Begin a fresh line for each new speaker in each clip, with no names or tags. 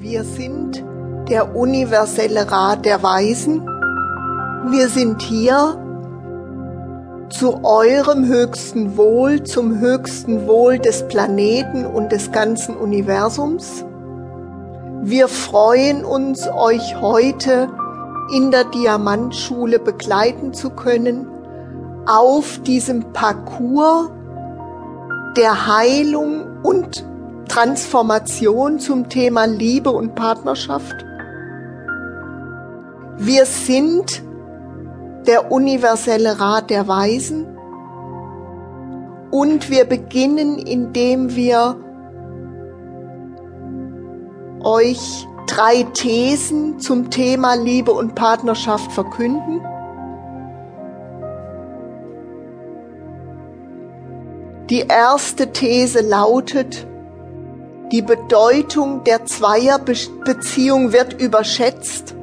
Wir sind der universelle Rat der Weisen. Wir sind hier zu eurem höchsten Wohl, zum höchsten Wohl des Planeten und des ganzen Universums. Wir freuen uns, euch heute in der Diamantschule begleiten zu können auf diesem Parcours der Heilung und Transformation zum Thema Liebe und Partnerschaft. Wir sind der universelle Rat der Weisen und wir beginnen, indem wir euch drei Thesen zum Thema Liebe und Partnerschaft verkünden. Die erste These lautet, die Bedeutung der Zweierbeziehung wird überschätzt.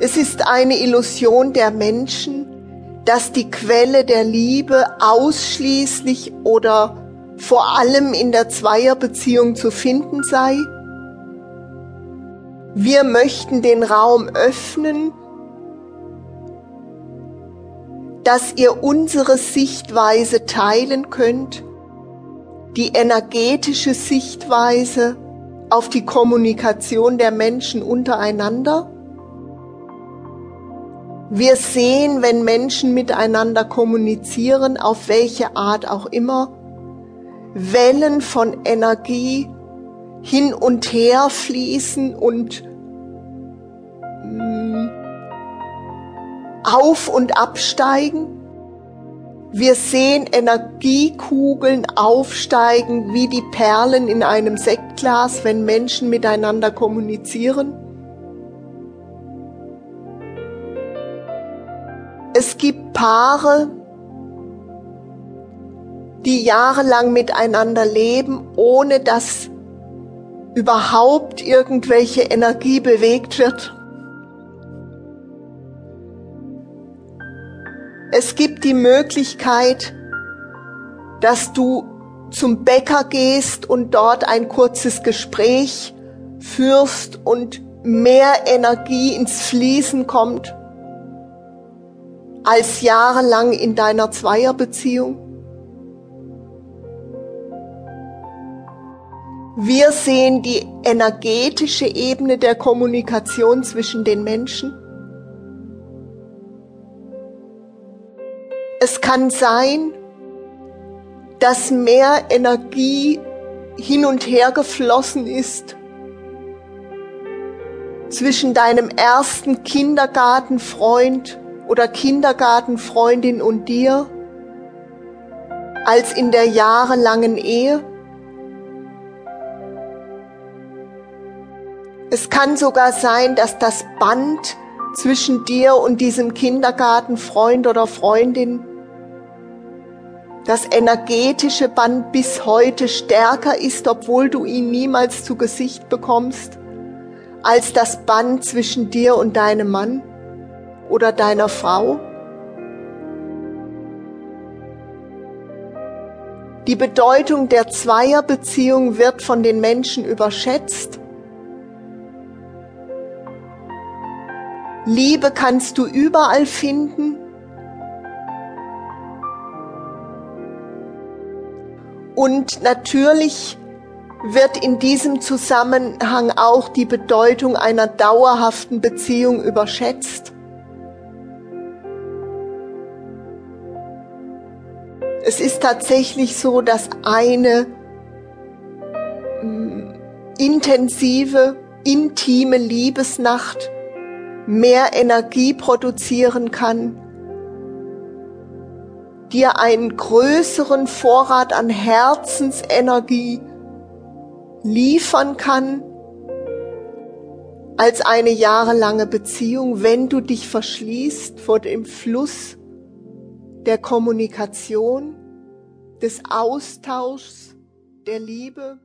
Es ist eine Illusion der Menschen, dass die Quelle der Liebe ausschließlich oder vor allem in der Zweierbeziehung zu finden sei. Wir möchten den Raum öffnen dass ihr unsere Sichtweise teilen könnt, die energetische Sichtweise auf die Kommunikation der Menschen untereinander. Wir sehen, wenn Menschen miteinander kommunizieren, auf welche Art auch immer, Wellen von Energie hin und her fließen und auf und absteigen. Wir sehen Energiekugeln aufsteigen wie die Perlen in einem Sektglas, wenn Menschen miteinander kommunizieren. Es gibt Paare, die jahrelang miteinander leben, ohne dass überhaupt irgendwelche Energie bewegt wird. Es gibt die Möglichkeit, dass du zum Bäcker gehst und dort ein kurzes Gespräch führst und mehr Energie ins Fließen kommt als jahrelang in deiner Zweierbeziehung. Wir sehen die energetische Ebene der Kommunikation zwischen den Menschen. Es kann sein, dass mehr Energie hin und her geflossen ist zwischen deinem ersten Kindergartenfreund oder Kindergartenfreundin und dir als in der jahrelangen Ehe. Es kann sogar sein, dass das Band zwischen dir und diesem Kindergartenfreund oder Freundin das energetische Band bis heute stärker ist, obwohl du ihn niemals zu Gesicht bekommst, als das Band zwischen dir und deinem Mann oder deiner Frau? Die Bedeutung der Zweierbeziehung wird von den Menschen überschätzt. Liebe kannst du überall finden, Und natürlich wird in diesem Zusammenhang auch die Bedeutung einer dauerhaften Beziehung überschätzt. Es ist tatsächlich so, dass eine mm, intensive, intime Liebesnacht mehr Energie produzieren kann dir einen größeren Vorrat an Herzensenergie liefern kann als eine jahrelange Beziehung, wenn du dich verschließt vor dem Fluss der Kommunikation, des Austauschs, der Liebe.